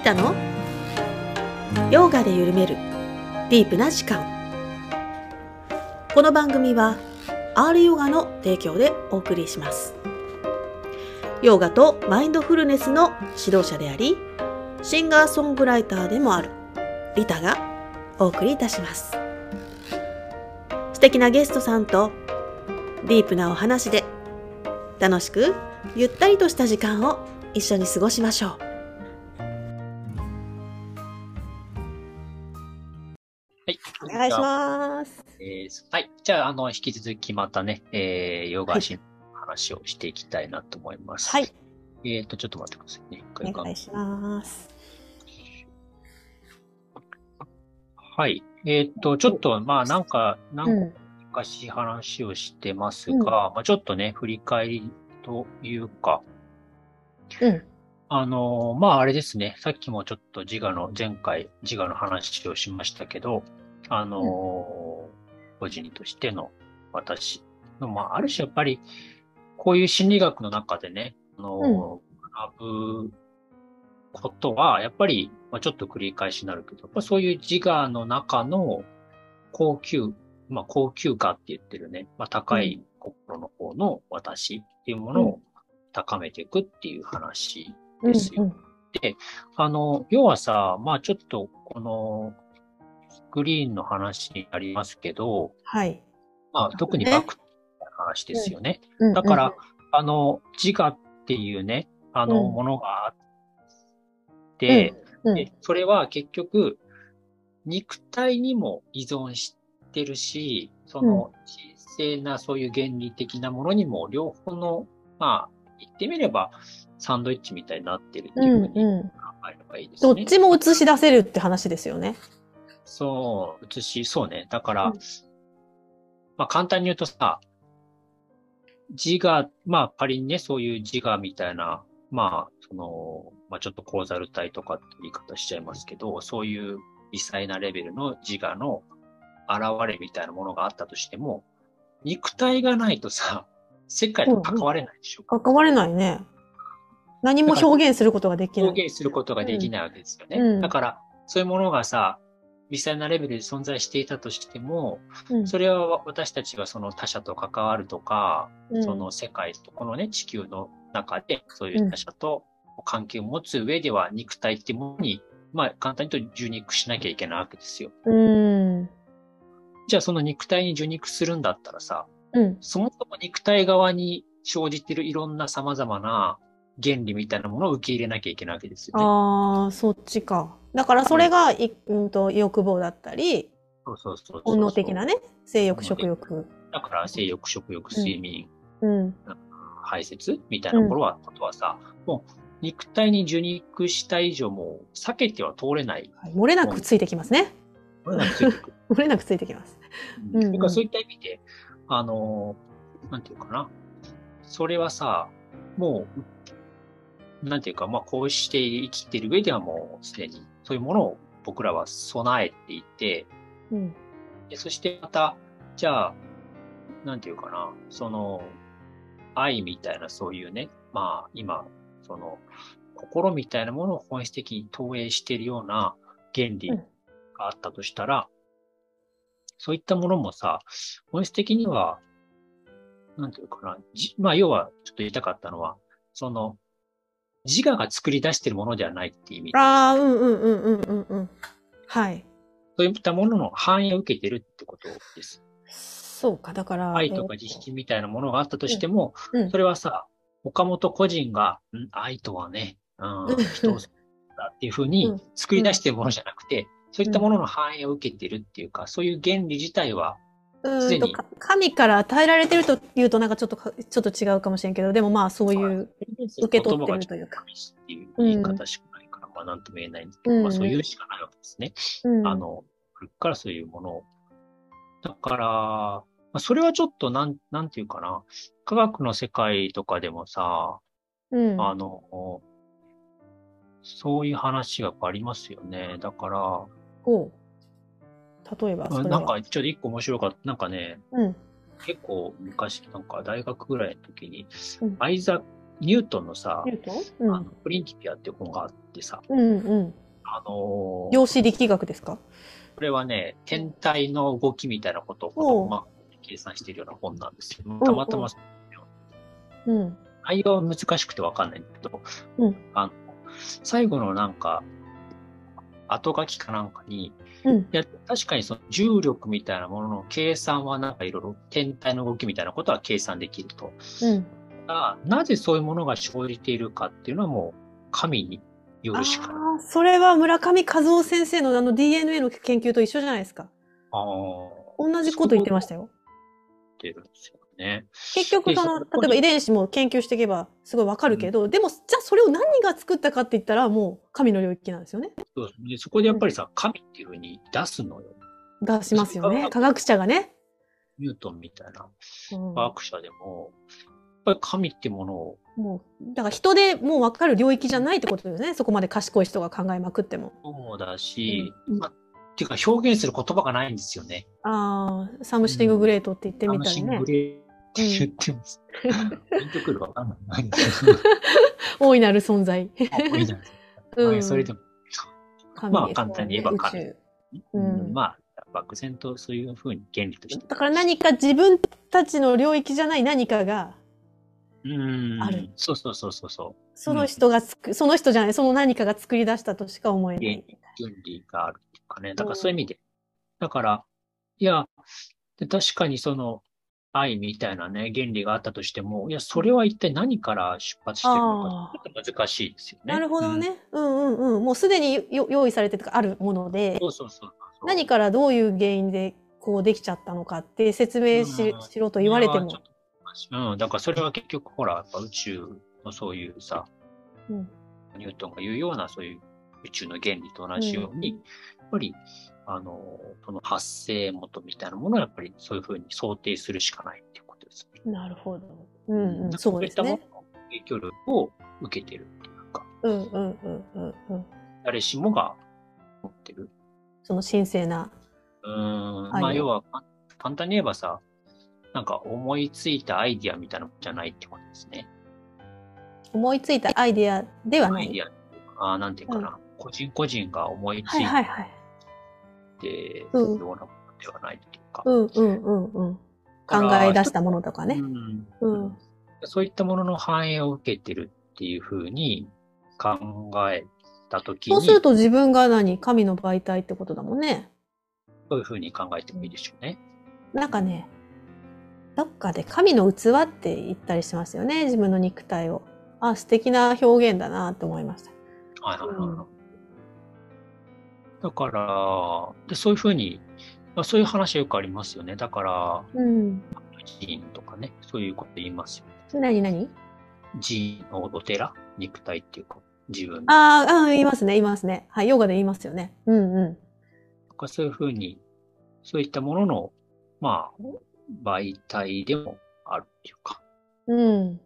リタの？ヨガで緩める。ディープな時間。この番組は R ヨガの提供でお送りします。ヨガとマインドフルネスの指導者でありシンガーソングライターでもあるリタがお送りいたします。素敵なゲストさんとディープなお話で楽しくゆったりとした時間を一緒に過ごしましょう。願いしますえーはい。じゃあ、あの、引き続きまたね、えー、ヨガシンの話をしていきたいなと思います。はい。えっ、と、ちょっと待ってくださいね。お願いしますはい。えっ、と、ちょっと、まあ、なんか、何個うんかし話をしてますが、まあ、ちょっとね、振り返りというか、うんあのーまあ、あれですね。さっきもちょっと自我の、前回自我の話をしましたけど、あのー個人としての私の、まあ、ある種やっぱり、こういう心理学の中でね、あのー学ぶことは、やっぱり、まあ、ちょっと繰り返しになるけど、やっぱそういう自我の中の高級、まあ、高級化って言ってるね、まあ、高い心の方の私っていうものを高めていくっていう話ですよ。うんあの、要はさ、まあちょっとこのスクリーンの話になりますけど、はい。まあ特にねバックの話ですよね。うんだから、あの、自我っていうね、あの、うんものがあって、うんでそれは結局、肉体にも依存してるし、その、神聖なそういう原理的なものにも両方の、まあ、言ってみれば、サンドイッチみたいになってるっていうふうにうんうん考えればいいですどね。っちも映し出せるって話ですよね。そう、映し、そうね。だから、うんまあ簡単に言うとさ、自我、まあ仮にね、そういう自我みたいな、まあ、その、まあちょっとコーザル体とかって言い方しちゃいますけど、そういう微細なレベルの自我の現れみたいなものがあったとしても、肉体がないとさ、世界と関われないでしょ。関われないね。何も表現することができない。表現することができないわけですよね。うんだから、そういうものがさ、微細なレベルで存在していたとしても、うんそれは私たちがその他者と関わるとか、うんその世界とこのね、地球の中で、そういう他者と関係を持つ上では、肉体っていうものに、まあ、簡単に言うと受肉しなきゃいけないわけですよ。うん。じゃあ、その肉体に受肉するんだったらさ、うん。そもそも肉体側に生じているいろんな様々な原理みたいなものを受け入れなきゃいけないわけですよね。ああ、そっちか。だからそれが、いうんと欲望だったり、そうそうそう本能的なね、性欲、食欲。だから、性欲、食欲、睡眠、うん。排泄みたいなところは、あとはさ、もう肉体に受肉した以上もう避けては通れない。はい漏れなくついてきますね。これがついてくる 漏れなくついてきます。うんうんだからそういった意味で、あのー、なんていうかな。それはさ、もう、なんていうか、まあこうして生きてる上ではもうすでにそういうものを僕らは備えていて、うん。でそしてまた、じゃあ、なんていうかな、その、愛みたいなそういうね、まあ今、その、心みたいなものを本質的に投影しているような原理うんがあったとしたら、そういったものもさ、本質的には、なんていうかな、じまあ要はちょっと言いたかったのは、その、自我が作り出しているものではないっていう意味。ああ、うんうんうんうんうんうん。はい。そういったものの反映を受けてるってことです。そうか、だから。愛とか自信みたいなものがあったとしても、うんうんそれはさ、岡本個人が、ん愛とはね、うんうん、人をだっていうふううにん作り出しているものじゃなくて、そういったものの反映を受けているっていうか、そういう原理自体は、うーんとか神から与えられてるというとなんかちょっとかちょっと違うかもしれんけどでもまあそういう受け取ってるというか。いう言い方しかないから、まあなんとも言えないんですけど、うんまあそういうしかないわけですね。うんあの、古くからそういうものを。だから、まあ、それはちょっとなん、なんていうかな。科学の世界とかでもさ、うんあの、そういう話がやっぱありますよね。だから、例えばそれは。なんかちょっと一個面白かった。なんかね、うん。結構昔、なんか大学ぐらいの時に、うん。アイザッニュートンのさ、ニュートン？うん。あのプリンキピアっていう本があってさ、うんうん。あのー量子力学ですか？これはね、天体の動きみたいなことを、まあ、計算しているような本なんですけど、たまたま、うん。内容は難しくてわかんないんだけど、うん。あの、最後のなんか、後書きかなんかに、うん。いや、確かにその重力みたいなものの計算はなんかいろいろ天体の動きみたいなことは計算できると。うん。がなぜそういうものが生じているかっていうのはもう神によるしかない。それは村上和夫先生のあの DNA の研究と一緒じゃないですか。ああ。同じこと言ってましたよ。てるんですよね。結局その、例えば遺伝子も研究していけばすごいわかるけど、でも、じゃあそれを何が作ったかって言ったらもう神の領域なんですよね。そうでそこでやっぱりさ、神っていうふうに出すのよ。出しますよね。科学者がね。ニュートンみたいなうん科学者でも、やっぱり神ってものを、もう、だから人でもうわかる領域じゃないってことですね。そこまで賢い人が考えまくっても。そうだし、うんまあ、っていうか表現する言葉がないんですよね。ああ、サムシティンググレートって言ってみたりねシング。レーって言ってます。ピンとくるわかんないないんですけど。大いなる存在。あいないですか。うんはいそれでも、神まあ簡単に言えば神うんまあ、漠然とそういうふうに原理として。だから何か自分たちの領域じゃない何かが、うん。あるそうそうそうそうそその人がつく、その人じゃない、その何かが作り出したとしか思えない。理原理があるっていうかね。だからそういう意味で。だから、いや、で確かにその愛みたいなね、原理があったとしても、いや、それは一体何から出発してるのか、ちょっと難しいですよね。なるほどね。うんうんうん。もうすでによ用意されてとかあるものでうん。、そうそうそうそう。何からどういう原因でこうできちゃったのかって説明し,、うんしろと言われてもうん、だからそれは結局ほら、やっぱ宇宙のそういうさ、うんニュートンが言うようなそういう宇宙の原理と同じように、うんやっぱり、あの、その発生元みたいなものはやっぱりそういうふうに想定するしかないっていうことですね。なるほど。うんうん。そうですね。いったものの影響力を受けてるっていうか、うんうんうんうんうん。誰しもが持ってる。その神聖な。うーん、はいまあ要は、か簡単に言えばさ、なんか思いついたアイディアみたいなのじゃないってことですね。思いついたアイデアではない。アイディアあーなんていうかな、個人個人が思いつはいいはいはい。てるうんようなものではないっていうか。うんうんうんうん。考え出したものとかね。うんうんそういったものの反映を受けてるっていうふうに考えたときに、そうすると自分が何？神の媒体ってことだもんね。そういうふうに考えてもいいでしょうね。なんかね、どっかで神の器って言ったりしますよね。自分の肉体を。あ、素敵な表現だなって思いました。はいはいはいはいうんだからで、そういうふうに、まあ、そういう話はよくありますよね。だから、うん。寺院とかね、そういうこと言いますよ。何何？寺院のお寺？肉体っていうか、自分あーあー、言いますね、言いますね。はい、ヨガで言いますよね。うんうん。とか、そういうふうに、そういったものの、まあ、媒体でもあるっていうか。うん。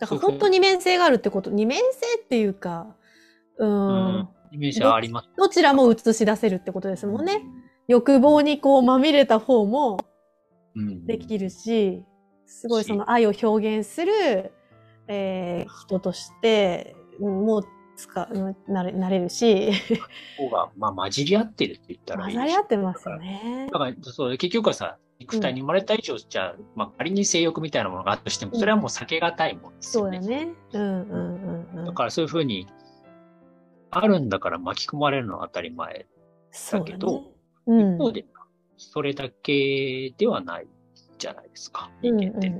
だから本当に二面性があるってこと、二面性っていうか、う、うんん。イメージはあります。どちらも映し出せるってことですもんね。欲望にこうまみれた方もうん。できるし、すごいその愛を表現する、えー人として、うんもう使うなれなれるし、方が、まあ、混じり合ってるって言ったらいい混ざり合ってますよね。だから、そう、結局はさ、肉体に生まれた以上、じゃあ、まあ、仮に性欲みたいなものがあったとしても、それはもう避けがたいもんですよね。そうだね。うんうんうんうん。だからそういうふうに、あるんだから巻き込まれるのは当たり前。だだけどね。うん。一方で、それだけではないじゃないですか、うん人間って。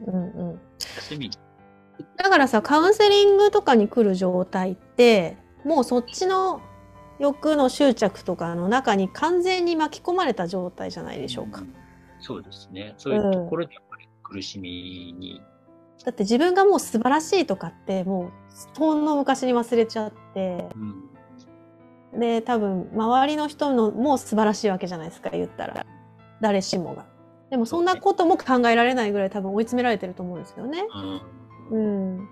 だからさ、カウンセリングとかに来る状態って、もうそっちの欲の執着とかの中に完全に巻き込まれた状態じゃないでしょうか。んそうですね。そういうところでやっぱり苦しみに、だって自分がもう素晴らしいとかって、もう、ほんの昔に忘れちゃって、うん、で、多分、周りの人のも素晴らしいわけじゃないですか、言ったら。誰しもが。でも、そんなことも考えられないぐらい多分追い詰められてると思うんですよね。うんうん。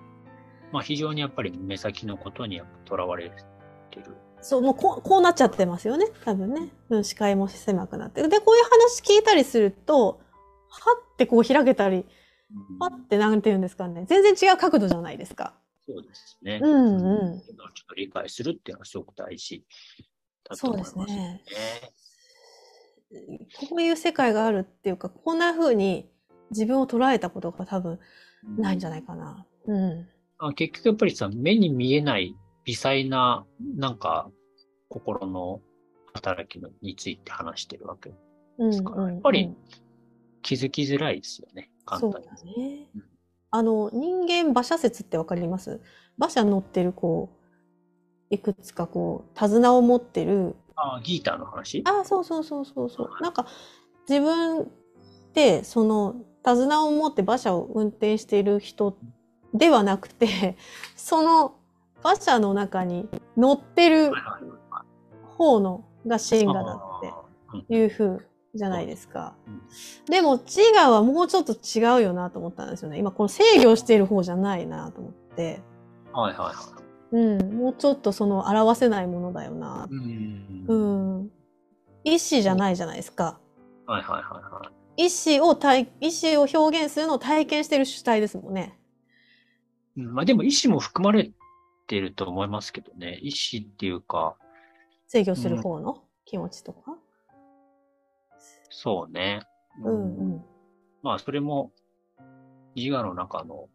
まあ非常にやっぱり目先のことにやっぱ囚われてる。そう、もうこうこうなっちゃってますよね、多分ね。うん、視界も狭くなって。で、こういう話聞いたりすると、はってこう開けたりパッてなんて言うんですかね。全然違う角度じゃないですか。そうですね。うんうん。ちょっと理解するっていうのはすごく大事だとそうです思いますね。ね。こういう世界があるっていうか、こんな風に自分を捉えたことが多分ないんじゃないかな。うん。あ結局やっぱりさ、目に見えない微細な、なんか、心の働きのについて話してるわけ。うんですからうんやっぱりうん気づきづらいですよね。簡そう単に。だねうん。あの、人間馬車説ってわかります？馬車乗ってる、こう、いくつかこう、手綱を持ってる、あ、ギーターの話？あ、そうそうそうそうそう。なんか、自分って、その、手綱を持って馬車を運転している人ではなくて、その馬車の中に乗ってる方のがシンガだってあーうん。いう風じゃないですかうん。でも、ジガはもうちょっと違うよなと思ったんですよね。今、この制御している方じゃないなと思って。はいはいはい。うん、もうちょっとその表せないものだよな。うんうん。意志じゃないじゃないですか。はいはいはいはい。意志を体、意志を表現するのを体験してる主体ですもんね。うんまあでも意思も含まれてると思いますけどね。意思っていうか、制御する方の気持ちとか。そうね。うんうん。まあそれも自我の中の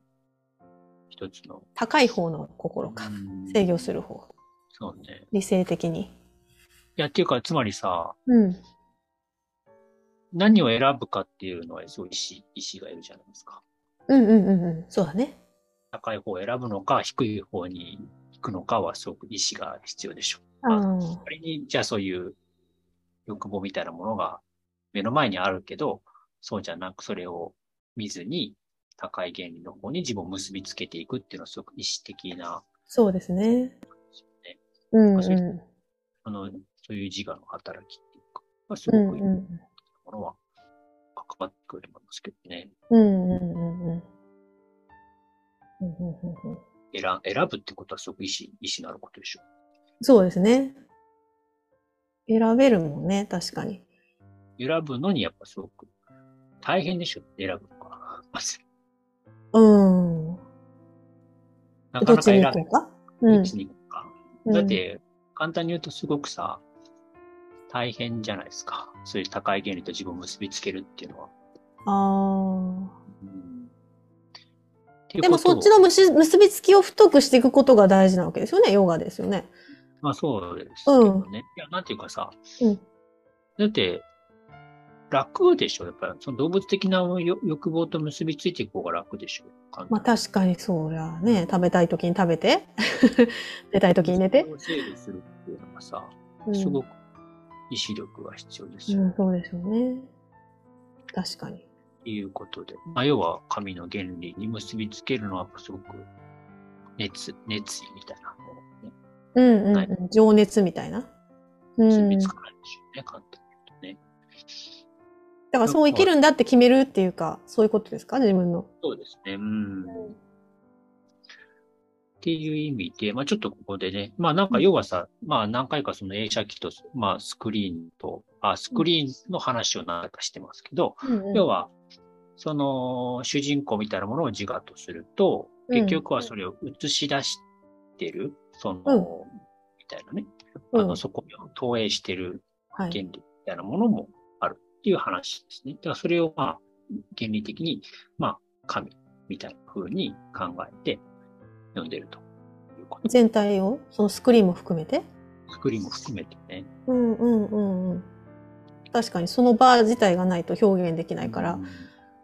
一つの。高い方の心か。うん制御する方。そうね。理性的に。いや、っていうか、つまりさ、うん。何を選ぶかっていうのはすごい意思、意思がいるじゃないですか。うんうんうんうん。そうだね。高い方を選ぶのか、低い方に行くのかはすごく意思が必要でしょう。ああ。仮に、じゃあそういう欲望みたいなものが目の前にあるけど、そうじゃなくそれを見ずに高い原理の方に自分を結びつけていくっていうのはすごく意思的な、そうですね。ねうんうんあの、そういう自我の働きっていうか、まあ、すうんごくいいものは関わってくると思いますけどね。うんうんうんうん選選ぶってことはすごく意思、意思のあることでしょそうですね。選べるもんね、確かに。選ぶのにやっぱすごく大変でしょ選ぶのが。まず、うん。なかなか選べに行こうか？うんどっちに行くか。うんだって、簡単に言うとすごくさ、大変じゃないですか。そういう高い原理と自分を結びつけるっていうのは。ああ。でもそっちの結びつきを太くしていくことが大事なわけですよね、ヨガですよね。まあそうですけどね。いや、なんていうかさ、うんだって、楽でしょ？やっぱり、その動物的な欲欲望と結びついていく方が楽でしょ？まあ確かにそうりゃね、食べたい時に食べて、寝たい時に寝て整理するっていうのがさ、うんすごく意志力が必要ですよ。うん、そうですよね。確かに。いうことで、まあ、要は神の原理に結びつけるのはすごく熱、熱意みたいなうんうん、はいうん。情熱みたいな。うん。結びつだかないでしょうね、簡単に言うとね。からそう生きるんだって決めるっていうか、そういうことですか？自分の。そうですね。うん。っていう意味で、まあちょっとここでね、まあなんか要はさ、まあ何回かその映写機と、まあスクリーンと、あ、スクリーンの話を何回かしてますけど、うんうん。要は、その主人公みたいなものを自我とすると、うん。結局はそれを映し出してる、その、うん。みたいなね、うん。あの、そこを投影してるはい。原理みたいなものもっていう話ですね。だからそれをまあ、原理的に、まあ、神みたいな風に考えて読んでるということ。全体を、そのスクリーンも含めて？スクリーンも含めてね。うんうんうんうん。確かにそのバー自体がないと表現できないから。うん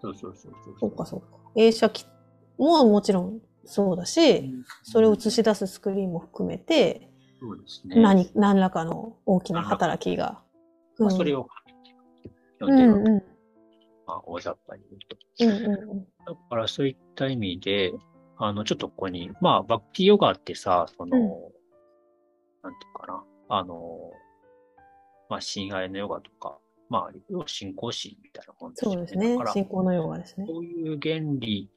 そうそうそうそう。そうかそうか。映写機ももちろんそうだし、それを映し出すスクリーンも含めて、そうですね。何、何らかの大きな働きが。まあ、それを。うん大雑把に言うと。うんうんうん。だからそういった意味で、あの、ちょっとここに、まあ、バクティヨガってさ、その、うんなんていうかな、あの、まあ、親愛のヨガとか、まあ、要は信仰心みたいなもんですよそうですね信仰のヨガですね。そういう原理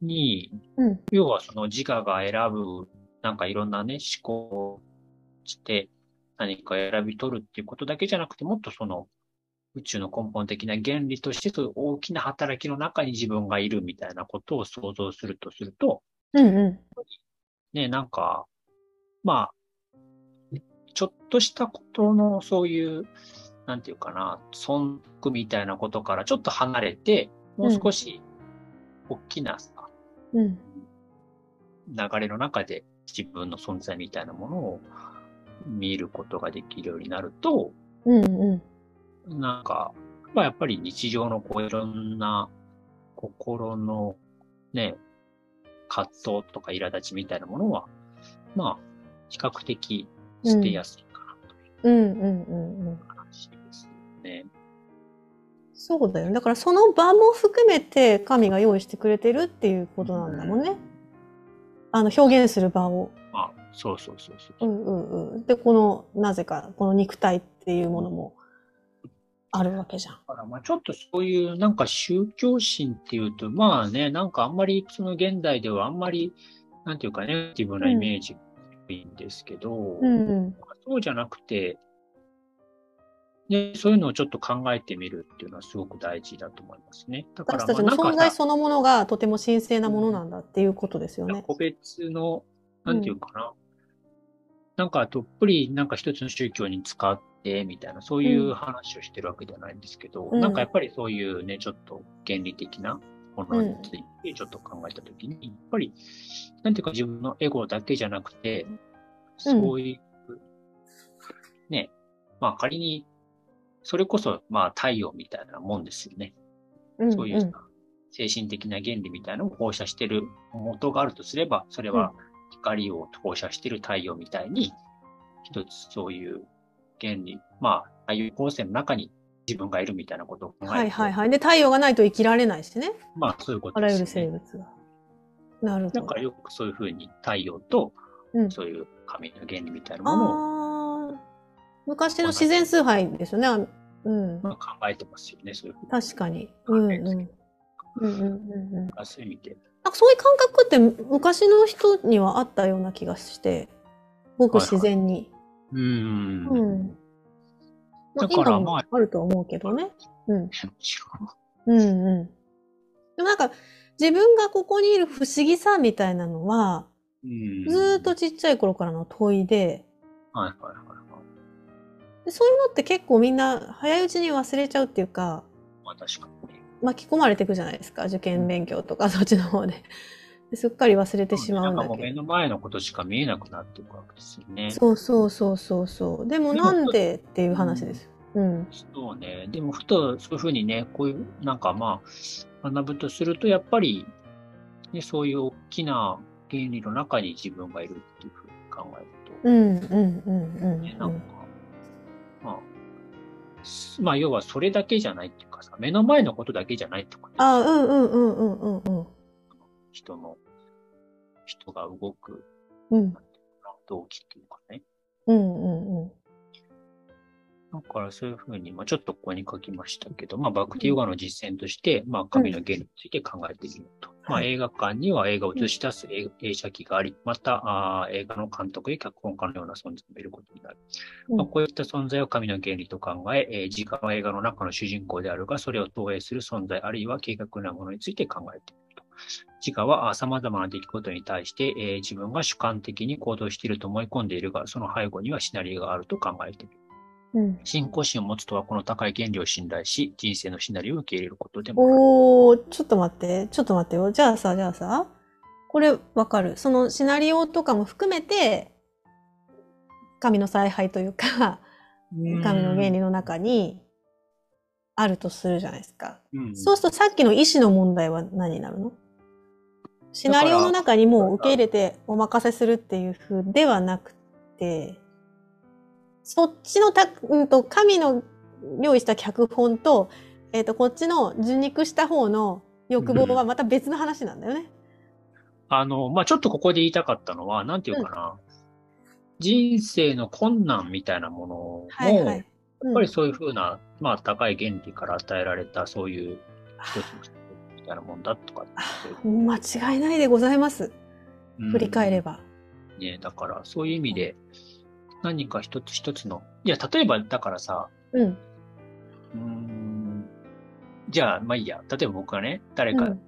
に、うん。要はその自我が選ぶ、なんかいろんなね、思考をして、何か選び取るっていうことだけじゃなくて、もっとその、宇宙の根本的な原理として、そういう大きな働きの中に自分がいるみたいなことを想像するとすると、うんうね、なんか、まあ、ちょっとしたことのそういう、なんていうかな、損得みたいなことからちょっと離れて、もう少し大きなさ、ん。うん。流れの中で自分の存在みたいなものを見ることができるようになると、うんうん。なんか、まあやっぱり日常のこういろんな心のね、葛藤とか苛立ちみたいなものは、まあ、比較的捨てやすいかなといううんうんうんうん。話ですよね。そうだよね。だからその場も含めて神が用意してくれてるっていうことなんだもんね。あの表現する場を。まあ、そうそうそうそうう。んうんうん。で、この、なぜか、この肉体っていうものもあるわけじゃん。だからまあちょっとそういうなんか宗教心っていうと、まあね、なんかあんまりその現代ではあんまり、なんていうかネガティブなイメージが多いんですけど、うんうん。そうじゃなくて、で、そういうのをちょっと考えてみるっていうのはすごく大事だと思いますね。だから私たちの存在そのものがとても神聖なものなんだっていうことですよね。個別の、なんていうかな。なんかどっぷりなんか一つの宗教に使ってみたいな、そういう話をしてるわけではないんですけど、うん。なんかやっぱりそういうね、ちょっと原理的なものについてちょっと考えたときに、やっぱり、なんていうか自分のエゴだけじゃなくて、そういう、ね、まあ仮に、それこそまあ太陽みたいなもんですよね。うんそういうさ精神的な原理みたいなのを放射してる元があるとすれば、それは光を放射してる太陽みたいに、一つそういう原理、まあ、太陽光線の中に自分がいるみたいなことを考えると、はいはいはい。で、太陽がないと生きられないしね。まあそういうことあらゆる。生物が。なるほど。だからよくそういうふうに太陽とうん、そういう神の原理みたいなものを、ああ、昔の自然崇拝ですよね。あうん。まあ、考えてますよね、そういうふうに。確かに。うんうん。うんうんうんうん。なんそういう意味で。かそういう感覚って昔の人にはあったような気がして、ごく自然に。うーん。もうん。まあ、だからああると思うけどね。うん。うんうん。でもなんか、自分がここにいる不思議さみたいなのは、うんずーっとちっちゃい頃からの問いで、はいはいはいはい。でそういうのって結構みんな早いうちに忘れちゃうっていうか、まあ確かに。巻き込まれていくじゃないですか。受験勉強とかそっちの方で。ですっかり忘れてしまうんだなんかもう目けど。の前のことしか見えなくなっていくわけですよね。そうそうそうそうそう。でもなんでっていう話です。うん。そうね。でも、ふとそういうふうにね、こういう、なんかまあ、学ぶとすると、やっぱり、ね、そういう大きな原理の中に自分がいるっていうふうに考えると、うんうんうんうんね、うん。なんか、まあ、すまあ、要はそれだけじゃないっていうかさ、目の前のことだけじゃないってことですあ、うんうんうんうんうんうん。人の、人が動くうん動機っていうかね。うんうんうん。だからそういうふうに、まあ、ちょっとここに書きましたけど、まあ、バクティヨガの実践として、まあ、神の原理について考えてみると。まあ、はい映画館には映画を映し出す映映写機があり、また、あー映画の監督や脚本家のような存在もいることになる。うんまあ、こういった存在を神の原理と考え、えー時間は映画の中の主人公であるが、それを投影する存在、あるいは計画なものについて考えてみると。自我はあ様々な出来事に対して、えー自分が主観的に行動していると思い込んでいるが、その背後にはシナリオがあると考えてみる。うん。信仰心を持つとはこの高い原理を信頼し、人生のシナリオを受け入れることでもある。おー、ちょっと待って、ちょっと待ってよ。じゃあさ、じゃあさ、これわかる。そのシナリオとかも含めて、神の采配というか、神の原理の中にあるとするじゃないですか。うんそうするとさっきの意思の問題は何になるの？シナリオの中にもう受け入れてお任せするっていう風ではなくて、そっちのた、うんと、神の用意した脚本と、えっ、と、こっちの受肉した方の欲望はまた別の話なんだよね。あの、まあ、ちょっとここで言いたかったのは、なんていうかな、人生の困難みたいなものも、はいはい。やっぱりそういうふうな、まあ、高い原理から与えられた、そういう一つのみたいなもんだとか間違いないでございます。うん振り返れば。ね、だから、そういう意味で、何か一つ一つの、いや、例えば、だからさ、うん。うーんじゃあ、まあいいや。例えば僕がね、誰かうん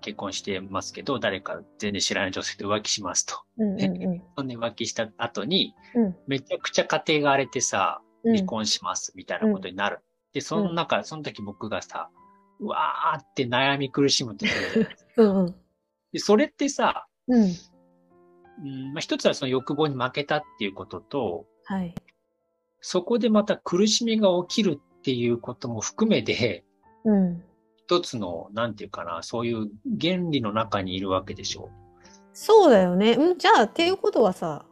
結婚してますけど、誰か全然知らない女性と浮気しますと。うんうんそんで浮気した後に、うんめちゃくちゃ家庭が荒れてさ、うん離婚しますみたいなことになる。で、その中、その時僕がさ、うわーって悩み苦しむってうん うん。で、それってさ、うん。うんまあ、一つはその欲望に負けたっていうことと、はい。そこでまた苦しみが起きるっていうことも含めて、うん。一つの、なんていうかな、そういう原理の中にいるわけでしょそうだよね。うん、じゃあ、っていうことはさ、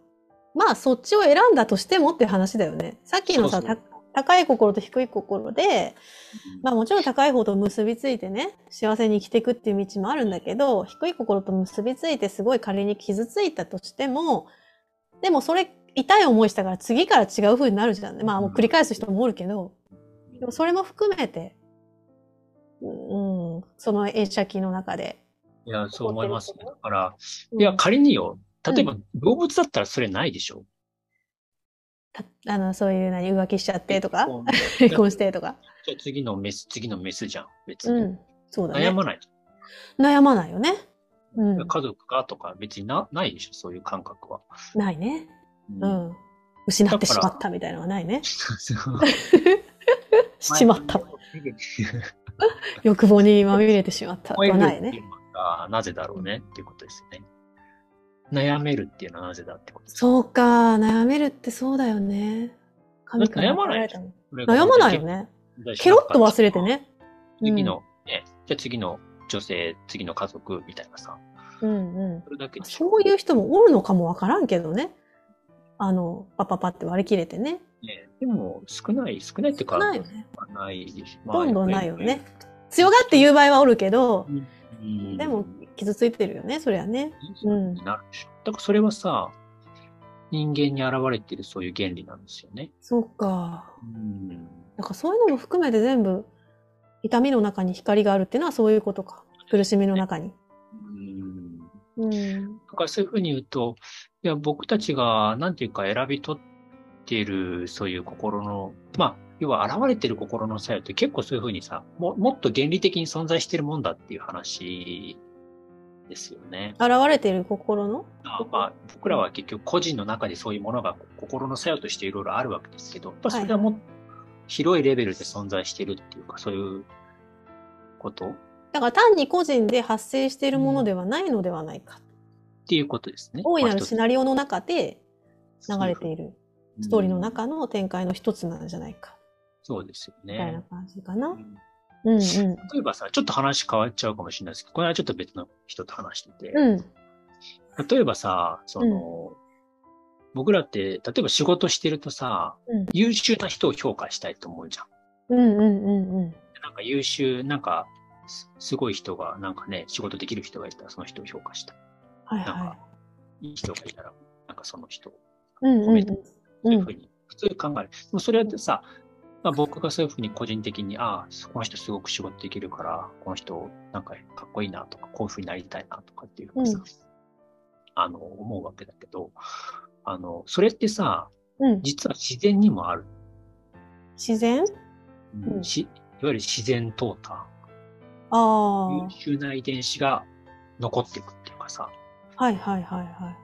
まあ、そっちを選んだとしてもって話だよね。さっきのさ、そうそう。た高い心と低い心で、まあもちろん高い方と結びついてね、幸せに生きていくっていう道もあるんだけど、低い心と結びついてすごい仮に傷ついたとしても、でもそれ痛い思いしたから次から違う風になるじゃんね。まあもう繰り返す人もおるけど、でもそれも含めて、うん、その映写機の中で。いや、そう思いますね。だから、うん。いや、仮によ、例えば動物だったらそれないでしょ。たあの、そういう何、浮気しちゃってとか、離 婚してとか？じゃあ次のメス、次のメスじゃん、別に。うん。そうだね。悩まない。悩まないよね。うん。家族がとか別になないでしょ、そういう感覚は。ないね。ううんん。失ってしまったみたいなのはないね。しまった。欲望にまみれてしまった。はないね。なぜだろうねっていうことですよね。悩めるっていうのはなぜだってこと。そうか、悩めるってそうだよね。神から悩まない？悩まないよね。ケロッと忘れて。ね。次の、ね、じゃあ次の女性、次の家族みたいなさ、うんうん。それだけでしょそういう人もおるのかもわからんけどね。あの、パパパって割り切れてね。ね。でも少ない、少ないってか、ないよね。ないし、どんどんないよね。強がって言う場合はおるけど、うん。でも傷ついてるよね、そりゃね。うんになるでしょ。だからそれはさ、人間に現れているそういう原理なんですよね。そうか。うん。なんかそういうのも含めて全部、痛みの中に光があるっていうのはそういうことか。苦しみの中に。うんうん。だからそういうふうに言うと、いや、僕たちが、なんていうか選び取っている、そういう心の、まあ、要は現れている心の作用って結構そういうふうにさ、ももっと原理的に存在しているもんだっていう話ですよね。現れている心の？あまあ、僕らは結局個人の中でそういうものが心の作用としていろいろあるわけですけど、やっぱそれはもっと広いレベルで存在しているっていうか、そういうこと？だから単に個人で発生しているものではないのではないか。っていうことですね。大いなるシナリオの中で流れているストーリーのうん中の展開の一つなんじゃないか。そうですよみたいなね。感じかな。うんうんうん。例えばさ、ちょっと話変わっちゃうかもしれないですけど、これはちょっと別の人と話してて、うん。例えばさ、その、僕らって、例えば仕事してるとさ、うん優秀な人を評価したいと思うじゃん。うんうんうんうん。なんか優秀、なんか、すすごい人が、なんかね、仕事できる人がいたら、その人を評価したい。はいはなんか、いい人がいたら、なんかその人をい。うんうんうん。そういうふうに、普通考える。でもそれはさ、まあ、僕がそういうふうに個人的に、ああ、この人すごく仕事できるから、この人なんかかっこいいなとか、こういうふうになりたいなとかっていうふうにさ、うんあの、思うわけだけど、あの、それってさ、うん。実は自然にもある。自然？うんうんしいわゆる自然淘汰。あ優秀な遺伝子が残っていくっていうかさ、あ。はいはいはいはい。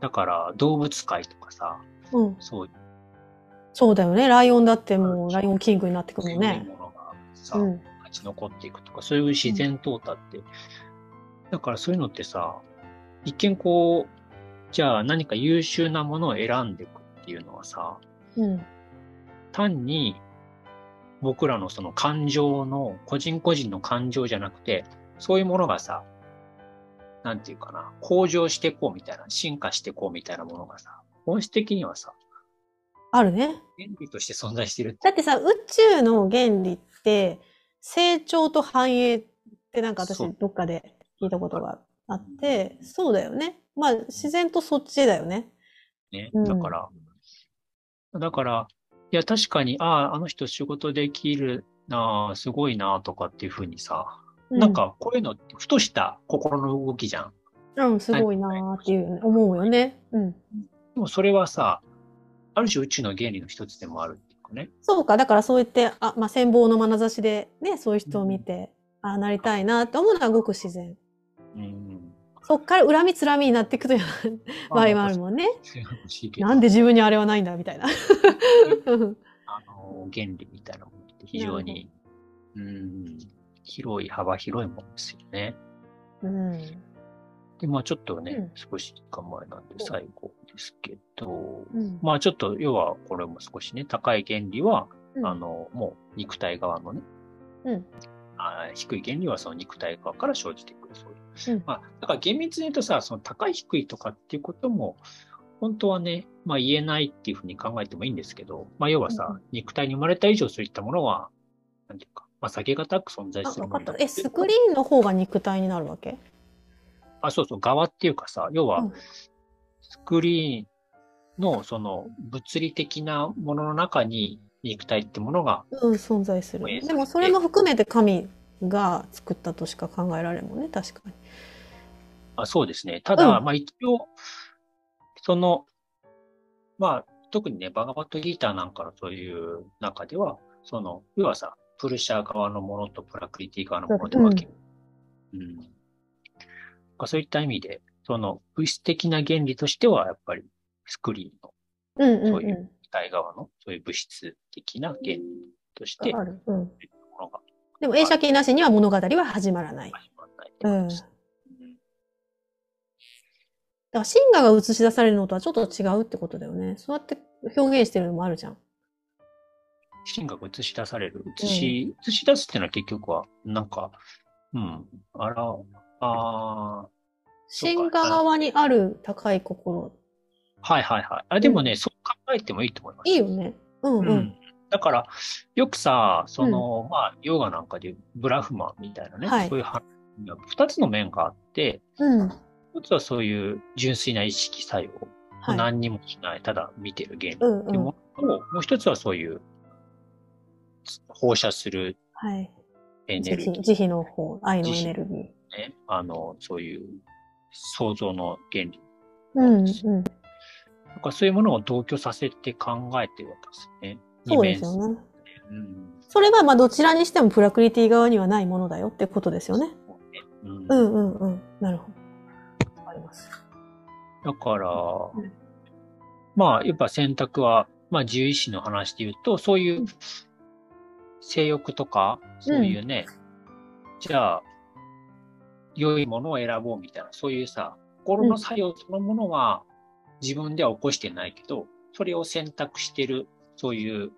だから動物界とかさ、うん。そうそうだよね。ライオンだってもうライオンキングになってくるもんね。ものがさ、うん。勝ち残っていくとか、そういう自然淘汰って、だからそういうのってさ、一見こう、じゃあ何か優秀なものを選んでいくっていうのはさ、うん。単に僕らのその感情の、個人個人の感情じゃなくて、そういうものがさ、なんていうかな、向上していこうみたいな、進化していこうみたいなものがさ、本質的にはさ、あるね。原理として存在してるだってさ、宇宙の原理って、成長と繁栄ってなんか私そうどっかで聞いたことがあって、そうだよね。まあ自然とそっちだよね。ね。うんだから、だから、いや、確かに、ああ、あの人仕事できるなあ、すごいなあとかっていうふうにさ、うなん、か、こういうのふとした心の動きじゃん。うん、すごいなーっていう、思うよね。うん。でもそれはさ、ある種宇宙の原理の一つでもあるっていうかね。そうか、だからそう言って、あ、まあ、羨望の眼差しでね、そういう人を見て、ああ、なりたいなって思うのはごく自然。うん。そっから恨みつらみになっていくという 場合もあるもんね。なんで自分にあれはないんだみたいな。あの、原理みたいなものって非常に、うん、広い、幅広いものですよね。うん。で、まあちょっとね、うん。少し時間前なんで最後ですけど、うん。まあちょっと、要はこれも少しね、高い原理は、うん。あの、もう肉体側のね、うん。あー低い原理はその肉体側から生じてくる、そういう。うん。まあ、だから厳密に言うとさ、その高い低いとかっていうことも、本当はね、まあ言えないっていうふうに考えてもいいんですけど、まあ要はさ、うん。肉体に生まれた以上そういったものは、なんていうか、まあ避けがたく存在あ、する分かった。え、ものだってスクリーンの方が肉体になるわけ？あ、そうそう、側っていうかさ、要はうん、スクリーンのその物理的なものの中に肉体ってものが、うん、存在するでもそれも含めて神が作ったとしか考えられるもんね、確かに。あそうですね。ただ、うんまあ一応、その、まあ特にね、バガバットギーターなんかのそういう中では、その、要はさ、プルシャー側のものとプラクリティ側のもので分ける。うん。まあそういった意味で、その物質的な原理としては、やっぱりスクリーンのうんうんそういう機体側の、そういう物質的な原理として、でも映写機なしには物語は始まらない。始まらないってことです。うんだから神話が映し出されるのとはちょっと違うってことだよね。そうやって表現してるのもあるじゃん。芯が映し出される。映し、映し出すっていうのは結局は、なんか、うん、あら、あーそうか神話側にある高い心。はいはいはい。あでもね、そう考えてもいいと思います。いいよね。うんうん。うん。だから、よくさ、その、まあ、ヨガなんかでいうブラフマンみたいなね、はいそういう話が二つの面があって、うん。一つはそういう純粋な意識作用、はい。何にもしない、ただ見てるゲームうんっていううんものと、もう一つはそういう放射するはい。エネルギー慈悲、慈悲の方、愛のエネルギー。ね、あの、そういう創造の原理。うんうん。なんかそういうものを同居させて考えてるわけですね。そうですよね。うん。それはまあどちらにしてもプラクリティ側にはないものだよってことですよね。そうねうんうんうんうん。なるほど。わかります。だから、んまあ、やっぱ選択は、まあ、自由意志の話で言うと、そういううん性欲とか、そういうね、じゃあ、良いものを選ぼうみたいな、そういうさ、心の作用そのものは自分では起こしてないけど、それを選択してる、そういう、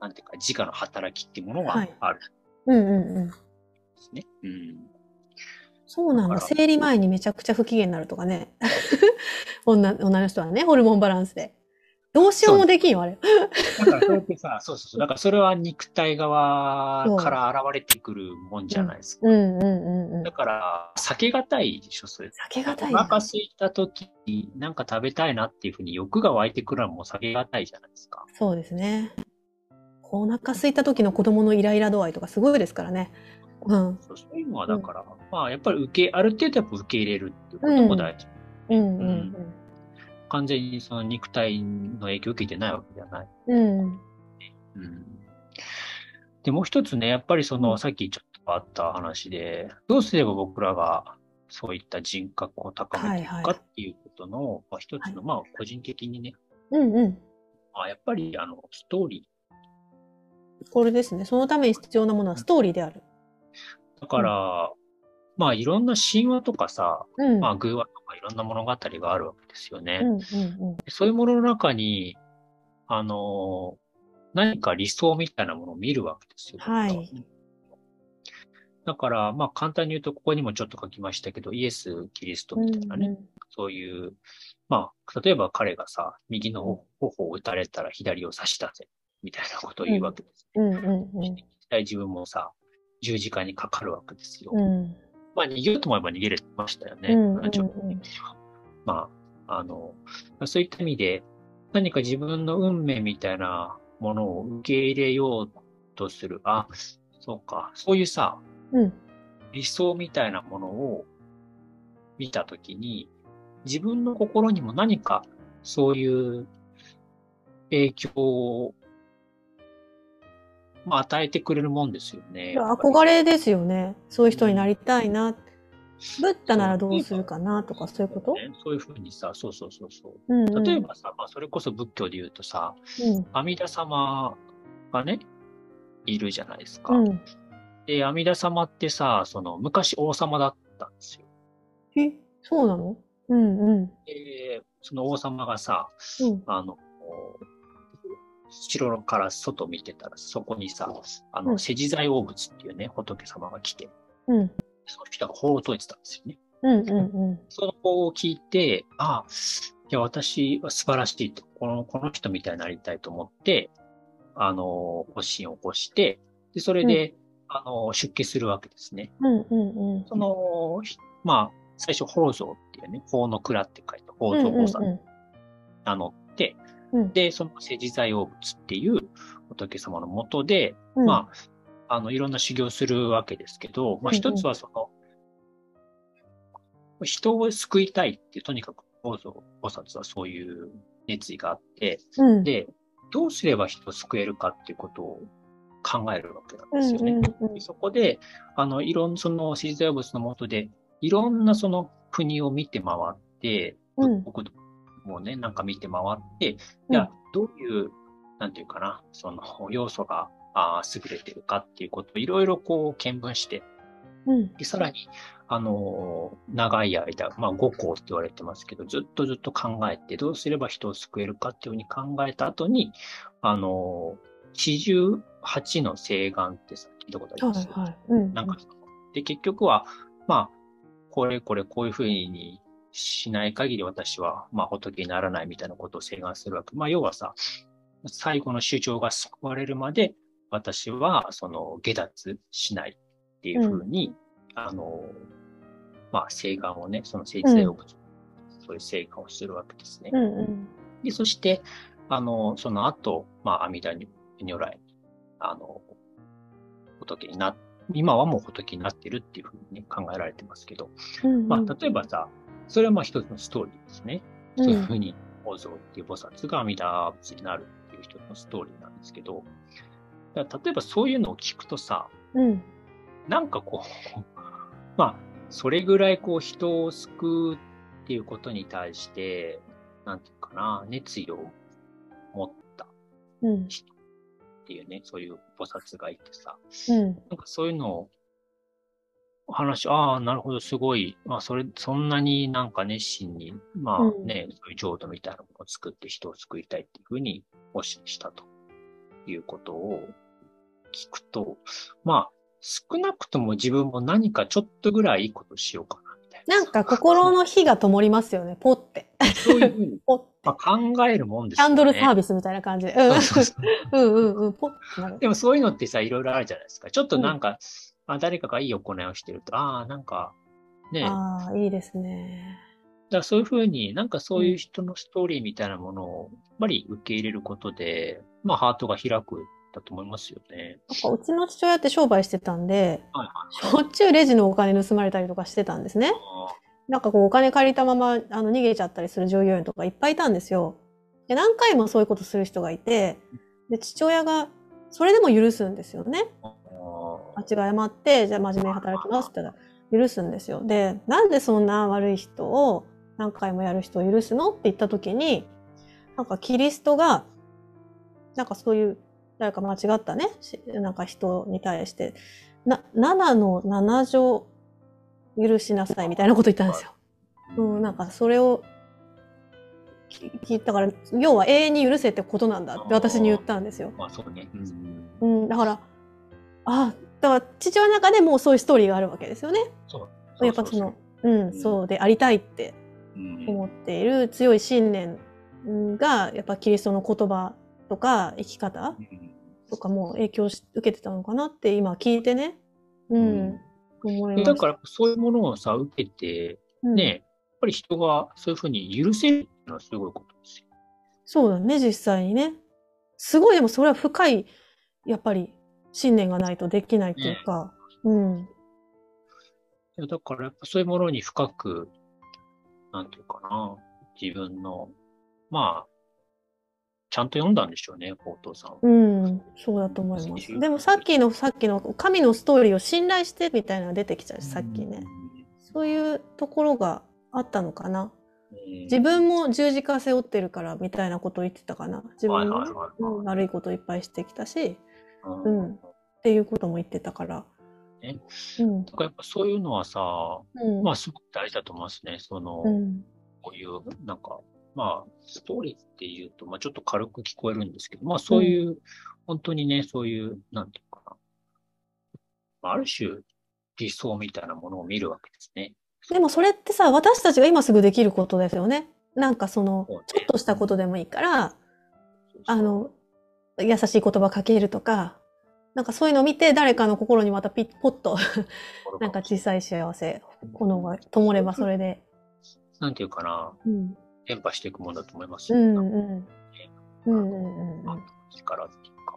なんていうか、自我の働きっていうものがはいあるんうんうんうん。ですね。うん。そうなんだ。生理前にめちゃくちゃ不機嫌になるとかね。女、女の人はね、ホルモンバランスで。どうしようもできんよ、あれ。だからそうやってさ、そうそうそう。だからそれは肉体側から現れてくるもんじゃないですか。うんうんうんうんだ。から、避けがたいでしょ、それ。避けがたいおな。腹空いた時になんか食べたいなっていうふうに欲が湧いてくるのも避けがたいじゃないですか。そうですね。お腹空いた時の子供のイライラ度合いとかすごいですからね。うん。そうそういうのはだから、まあやっぱり受け、ある程度やっぱ受け入れるっていうことも大事。うんうん完全にその肉体の影響を受けてないわけではない。うん。うん。うん。で、もう一つね、やっぱりその、うんさっきちょっとあった話で、どうすれば僕らがそういった人格を高めていくかっていうことの、まあ一つの、まあ個人的にね、うんうん。まあやっぱりあの、ストーリこれですね。そのために必要なものはストーリーである。ー。だから、まあいろんな神話とかさ、うん。まあ偶話とかいろんな物語があるわけですよね。うんうんうん。そういうものの中に、あの、何か理想みたいなものを見るわけですよ。はい。だから、まあ簡単に言うと、ここにもちょっと書きましたけど、イエス・キリストみたいなね、そういう、まあ、例えば彼がさ、右の頬を打たれたら左を刺したぜ、みたいなことを言うわけです。うんうんうん実際自分もさ、十字架にかかるわけですよ。うん。まあ逃げようと思えば逃げれましたよね。うんうんうんまあ、あの、そういった意味で、何か自分の運命みたいなものを受け入れようとする。あ、そうか。そういうさ、うん。理想みたいなものを見たときに、自分の心にも何かそういう影響まあ、与えてくれるもんですよね。憧れですよね。そういう人になりたいな。ブッダならどうするかなとか、そういうこと、ね、そういうふうにさ、そうそうそうそう。うんうん、例えばさ、まあ、それこそ仏教で言うとさ、うん、阿弥陀様がね、いるじゃないですか。うん、で、阿弥陀様ってさ、その、昔王様だったんですよ。え、そうなの？うんうん。で、その王様がさ、うんあの、城から外見てたら、そこにさ、あの、うん世辞財王仏っていうね、仏様が来て、うんその人が法を説いてたんですよね。うんうんその法を聞いて、ああ、いや、私は素晴らしいと。この、この人みたいになりたいと思って、あの、発信を起こして、で、それで、あの、出家するわけですね。うん。うんうんうん。その、ひまあ、最初、法蔵っていうね、法の蔵って書いて、法蔵王さんうん名乗って、うん。で、その世辞財王仏っていう仏様のもとで、うん。まあ、あの、いろんな修行するわけですけど、まあ、うんうん。一つはその、人を救いたいっていう、とにかく、法蔵菩薩はそういう熱意があって、うん、で、どうすれば人を救えるかっていうことを考えるわけなんですよね。うんうんうん。でそこで、あの、いろんな、その、世辞財王仏のもとで、いろんなその国を見て回って、もね、なんか見て回って、うんじゃあ、どういう、なんていうかな、その要素が、あー優れてるかっていうことをいろいろこう見聞して、うんで、さらに、あのー長い間、まあ、五行って言われてますけど、ずっとずっと考えて、どうすれば人を救えるかっていうふうに考えた後に、あのー、四十八の聖願ってさ、聞いたことあります、はいはい。うん。なんかで、結局は、まあ、これこれこういうふうにしない限り私は、まあ、仏にならないみたいなことを請願するわけ。まあ、要はさ、最後の主張が救われるまで、私は、その、下脱しないっていうふうに、あの、まあ、請願をね、その聖地を、そういう請願をするわけですね。うんうん。で、そして、あの、その後、まあ、阿弥陀如来、あの、仏にな、今はもう仏になってるっていうふうに、ね、考えられてますけど、うんうんまあ、例えばさ、それはまあ一つのストーリーですね。うんそういうふうに、大蔵っていう菩薩が阿弥陀仏になるっていう一つのストーリーなんですけど、例えばそういうのを聞くとさ、うん。なんかこう、まあ、それぐらいこう人を救うっていうことに対して、なんていうかな、熱意を持ったうん。っていうね、そういう菩薩がいてさ、うん。なんかそういうのを、話、ああ、なるほど、すごい、まあ、それ、そんなになんか熱心に、まあうんね、そういう浄土みたいなものを作って人を救いたいっていうふうに教えしたということを聞くと、まあ、少なくとも自分も何かちょっとぐらいいいことしようかな、みたいな。なんか心の火が灯りますよね、ポって。そういうふうに。まあ、考えるもんですキャよね。ンドルサービスみたいな感じで。うん。そうそうそううんうんうん。ポってなる。でもそういうのってさ、いろいろあるじゃないですか。ちょっとなんか、あ誰かがいい行いをしてると、ああ、なんか、ね、ああ、いいですね。だからそういうふうに、なんかそういう人のストーリーみたいなものを、やっぱり受け入れることで、まあハートが開くだと思いますよね。なんかうちの父親って商売してたんで、はいはい。しょっちゅうレジのお金盗まれたりとかしてたんですね。あなんかこうお金借りたままあの逃げちゃったりする従業員とかいっぱいいたんですよ。で何回もそういうことする人がいて、で父親がそれでも許すんですよね。ー間違い謝って、じゃあ真面目に働きますって言ったら許すんですよ。で、なんでそんな悪い人を何回もやる人を許すのって言った時に、なんかキリストが、なんかそういう誰か間違ったね、しなんか人に対して、な、7の7乗許しなさいみたいなこと言ったんですよ。うん、なんかそれをき聞いたから、要は永遠に許せってことなんだって私に言ったんですよ。まあそうね。うん。うん、だから、あ、だから父親の中でもうそういうストーリーがあるわけですよね。そう。やっぱその、うん、そうでありたいってうん、思っている強い信念が、やっぱキリストの言葉とか生き方うんとかも影響し受けてたのかなって今聞いてね、うん、思いました。だからそういうものをさ、受けて、うんね、やっぱり人がそういうふうに許せるっていうのはすごいことですよ。そうだね、実際にね。すごい、でもそれは深い、やっぱり信念がないとできないっていうか、うん。いやだからやっぱそういうものに深く、なんていうかな、自分の、まあ、ちゃんと読んだんでしょうね、お父さんは。うん、そうだと思います。でもさっきのさっきの神のストーリーを信頼してみたいなのが出てきちゃうしさっきね。そういうところがあったのかな。うん。自分も十字架背負ってるからみたいなことを言ってたかな。自分も悪いこといっぱいしてきたし、うんうんっていうことも言ってたから。ねうん。だからやっぱそういうのはさ、うん。まあすごく大事だと思いますね。その、うん。こういう、なんか、まあ、ストーリーっていうと、まあちょっと軽く聞こえるんですけど、まあそういう、本当にね、そういう、なんていうかな。まあある種、理想みたいなものを見るわけですね。でもそれってさ、私たちが今すぐできることですよね。なんかそのちょっとしたことでもいいから、あ、の、優しい言葉かけるとか、なんかそういうのを見て誰かの心にまたピッ、ポッと、なんか小さい幸せ、炎が灯ればそれで。なんていうかな、うん。伝播していくものだと思いますよ。うんうん。うん力っていうか。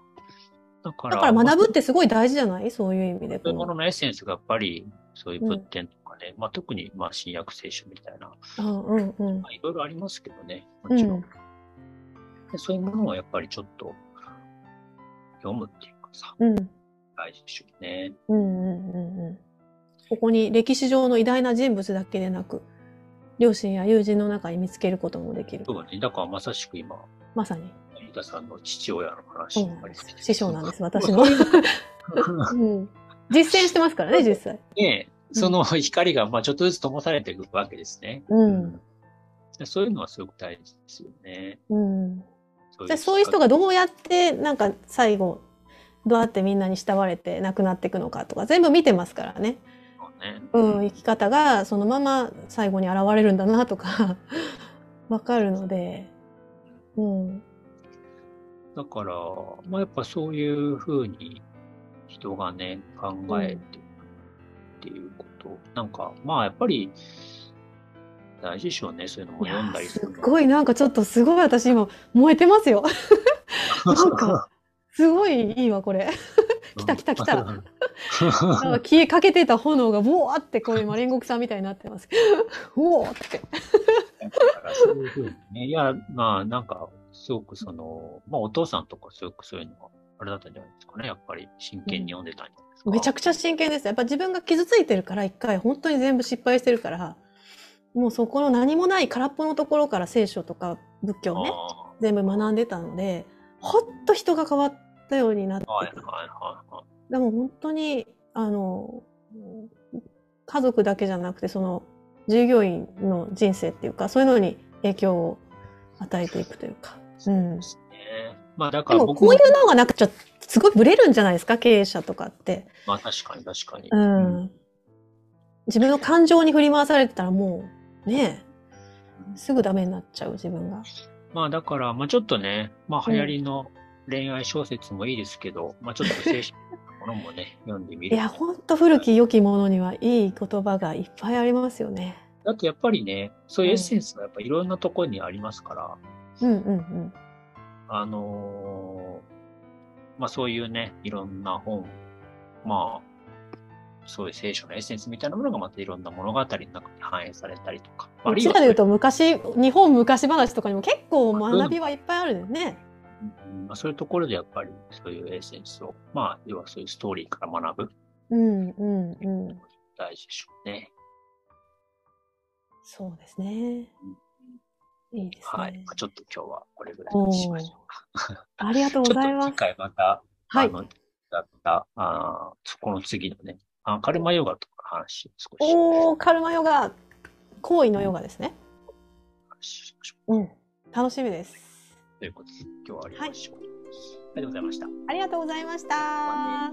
だから、だから学ぶっまてすごい大事じゃない？そういう意味で。あそういうもこののエッセンスがやっぱり、そういう仏典とかね、まあ特に、まあ新約聖書みたいな、ううんうんうんまあいろいろありますけどね、もうちろん。ん。でそういうものをやっぱりちょっと読むっていうかさ、うん。大事でしょうね。うんうんうんうん。ここに歴史上の偉大な人物だけでなく、両親や友人の中に見つけることもできる。そうね。だからまさしく今、まさに。飯田さんの父親の話そうなりして。す。師匠なんです、私の。うん。実践してますからね、実際。ねその光がまあちょっとずつ灯されていくわけですね。うん。でそういうのはすごく大事ですよね。うん。そうじゃあそういう人がどうやって、なんか最後、どうやってみんなに慕われて亡くなっていくのかとか、全部見てますからね。ね。うん、生き方がそのまま最後に現れるんだなとか、わかるので。うん。だから、まあやっぱそういうふうに人がね、考えてっていうこと。なんか、まあやっぱり大事でしょうね。そういうのもい読んだりするの。ごいなんかちょっとすごい私今燃えてますよ。なんかすごいいいわこれ。来た来た来たなんか消えかけてた炎がボワーってこう今煉獄さんみたいになってます。おーって。ういうふうにね。いや、まあなんか、すごくその、まあお父さんとかすごくそういうのは、あれだったんじゃないですかね。やっぱり真剣に読んでたんじゃないですか。めちゃくちゃ真剣です。やっぱ自分が傷ついてるから一回本当に全部失敗してるから、もうそこの何もない空っぽのところから聖書とか仏教ね、あ全部学んでたので、ほんと人が変わったようになってーはいはいはいはい。でも本当に、あの、家族だけじゃなくて、その、従業員の人生っていうか、そういうのに影響を与えていくというか。うん。ですね。まあだから僕でもこういうのがなくちゃ、すごいブレるんじゃないですか、経営者とかって。まあ確かに確かに。うん。自分の感情に振り回されてたらもう、ねえ、すぐダメになっちゃう自分が。まあだから、まあちょっとね、まあ流行りの恋愛小説もいいですけど、まあちょっと精神的なものもね、読んでみる。いや、ほんと古き良きものにはいい言葉がいっぱいありますよね。だってやっぱりね、そういうエッセンスがやっぱいろんなところにありますから、うんうんうん。あのーまあそういうね、いろんな本、まあ、そういう聖書のエッセンスみたいなものがまたいろんな物語の中に反映されたりとか。あるいはうちらで言うと昔、日本昔話とかにも結構学びはいっぱいあるよね。うんまあ、そういうところでやっぱりそういうエッセンスを、まあ、要はそういうストーリーから学ぶうんうんうん。大事でしょうね。そうですね。いいですね。はい。まあ、ちょっと今日はこれぐらいにしましょうか。ありがとうございます。回また、はいあ。の、だった、あーそこの次のね、あカルマヨガとかの話、少しおー、カルマヨガ、行為のヨガですね。う。うん。楽しみです。ということで、今日は。ありがとうございました。ありがとうございました。